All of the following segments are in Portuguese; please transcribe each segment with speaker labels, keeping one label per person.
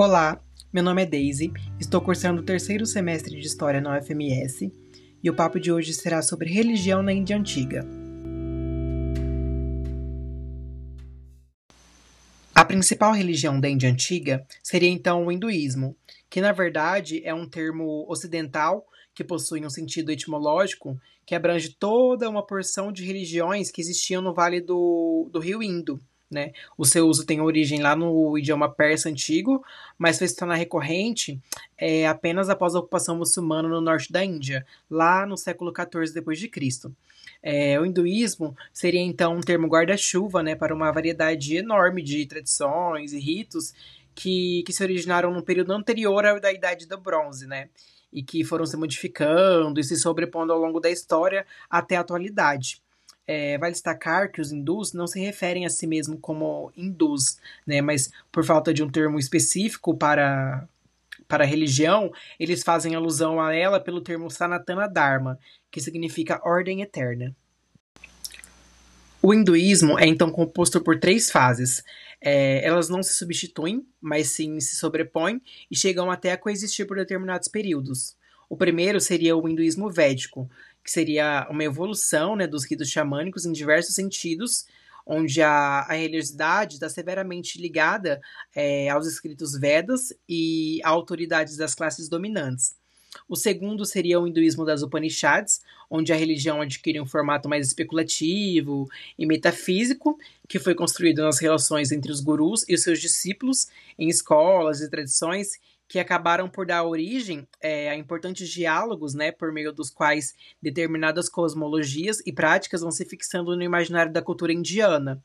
Speaker 1: Olá, meu nome é Daisy, estou cursando o terceiro semestre de História na UFMS e o papo de hoje será sobre religião na Índia Antiga. A principal religião da Índia Antiga seria então o hinduísmo, que na verdade é um termo ocidental que possui um sentido etimológico que abrange toda uma porção de religiões que existiam no vale do, do rio Indo, né? O seu uso tem origem lá no idioma persa antigo, mas foi se tornar recorrente é, apenas após a ocupação muçulmana no norte da Índia, lá no século XIV Cristo. É, o hinduísmo seria então um termo guarda-chuva né, para uma variedade enorme de tradições e ritos que, que se originaram no período anterior à da Idade do Bronze, né? E que foram se modificando e se sobrepondo ao longo da história até a atualidade. É, vale destacar que os hindus não se referem a si mesmos como hindus, né, mas por falta de um termo específico para, para a religião, eles fazem alusão a ela pelo termo Sanatana Dharma, que significa ordem eterna. O hinduísmo é então composto por três fases. É, elas não se substituem, mas sim se sobrepõem e chegam até a coexistir por determinados períodos. O primeiro seria o hinduísmo védico, que seria uma evolução né, dos ritos xamânicos em diversos sentidos, onde a, a religiosidade está severamente ligada é, aos escritos Vedas e a autoridades das classes dominantes. O segundo seria o hinduísmo das Upanishads, onde a religião adquire um formato mais especulativo e metafísico, que foi construído nas relações entre os gurus e os seus discípulos, em escolas e tradições que acabaram por dar origem é, a importantes diálogos, né, por meio dos quais determinadas cosmologias e práticas vão se fixando no imaginário da cultura indiana.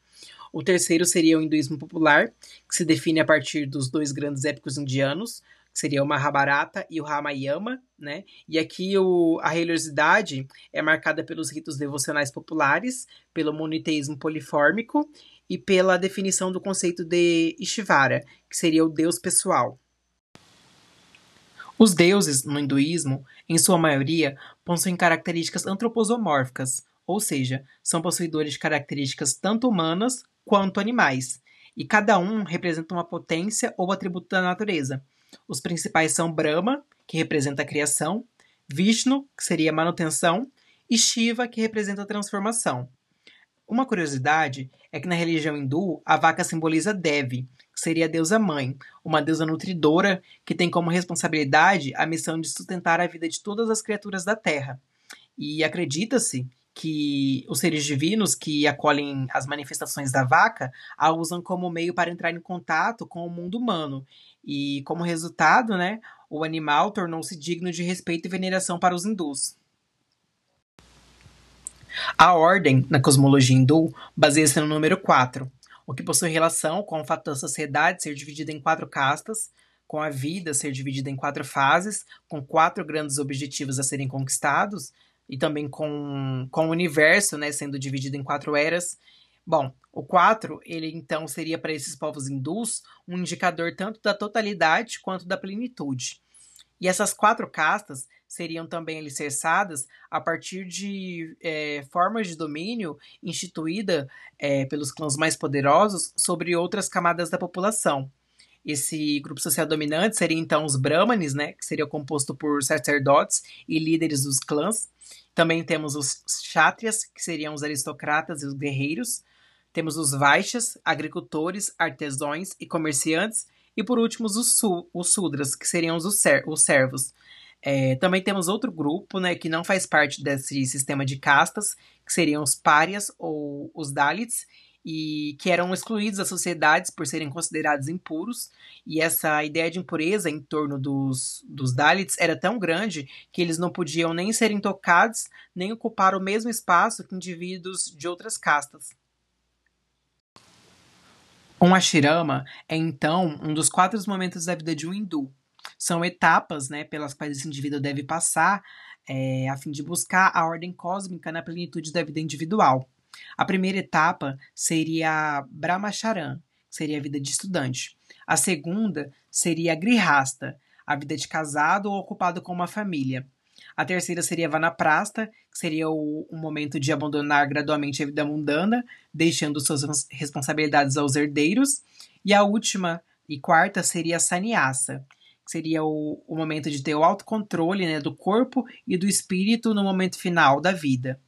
Speaker 1: O terceiro seria o hinduísmo popular, que se define a partir dos dois grandes épicos indianos, que seria o Mahabharata e o Ramayana, né? E aqui o, a religiosidade é marcada pelos ritos devocionais populares, pelo moniteísmo polifórmico e pela definição do conceito de Ishvara, que seria o Deus pessoal. Os deuses, no hinduísmo, em sua maioria, possuem características antroposomórficas, ou seja, são possuidores de características tanto humanas quanto animais, e cada um representa uma potência ou atributo da natureza. Os principais são Brahma, que representa a criação, Vishnu, que seria a manutenção, e Shiva, que representa a transformação. Uma curiosidade é que na religião hindu a vaca simboliza Devi, que seria a deusa mãe, uma deusa nutridora que tem como responsabilidade a missão de sustentar a vida de todas as criaturas da terra. E acredita-se que os seres divinos que acolhem as manifestações da vaca a usam como meio para entrar em contato com o mundo humano. E como resultado, né, o animal tornou-se digno de respeito e veneração para os hindus. A ordem, na cosmologia hindu, baseia-se no número 4, o que possui relação com o fato da sociedade ser dividida em quatro castas, com a vida ser dividida em quatro fases, com quatro grandes objetivos a serem conquistados, e também com, com o universo né, sendo dividido em quatro eras. Bom, o 4, ele então seria para esses povos hindus um indicador tanto da totalidade quanto da plenitude. E essas quatro castas seriam também alicerçadas a partir de é, formas de domínio instituída é, pelos clãs mais poderosos sobre outras camadas da população. Esse grupo social dominante seria então os Brahmanes, né, que seria composto por sacerdotes e líderes dos clãs. Também temos os Kshatriyas, que seriam os aristocratas e os guerreiros. Temos os Vaixas, agricultores, artesãos e comerciantes. E por último, os, su os Sudras, que seriam os, ser os servos. É, também temos outro grupo né, que não faz parte desse sistema de castas, que seriam os párias ou os Dalits, e que eram excluídos das sociedades por serem considerados impuros. E essa ideia de impureza em torno dos, dos Dalits era tão grande que eles não podiam nem serem tocados, nem ocupar o mesmo espaço que indivíduos de outras castas. Um ashirama é então um dos quatro momentos da vida de um hindu, são etapas né, pelas quais esse indivíduo deve passar é, a fim de buscar a ordem cósmica na plenitude da vida individual. A primeira etapa seria Brahmacharan, que seria a vida de estudante. A segunda seria Grihasta, a vida de casado ou ocupado com uma família. A terceira seria Vanaprasta, que seria o, o momento de abandonar gradualmente a vida mundana, deixando suas responsabilidades aos herdeiros. E a última E quarta seria a sannyasa, que seria o, o momento de ter o autocontrole né, do corpo e do espírito no momento final da vida.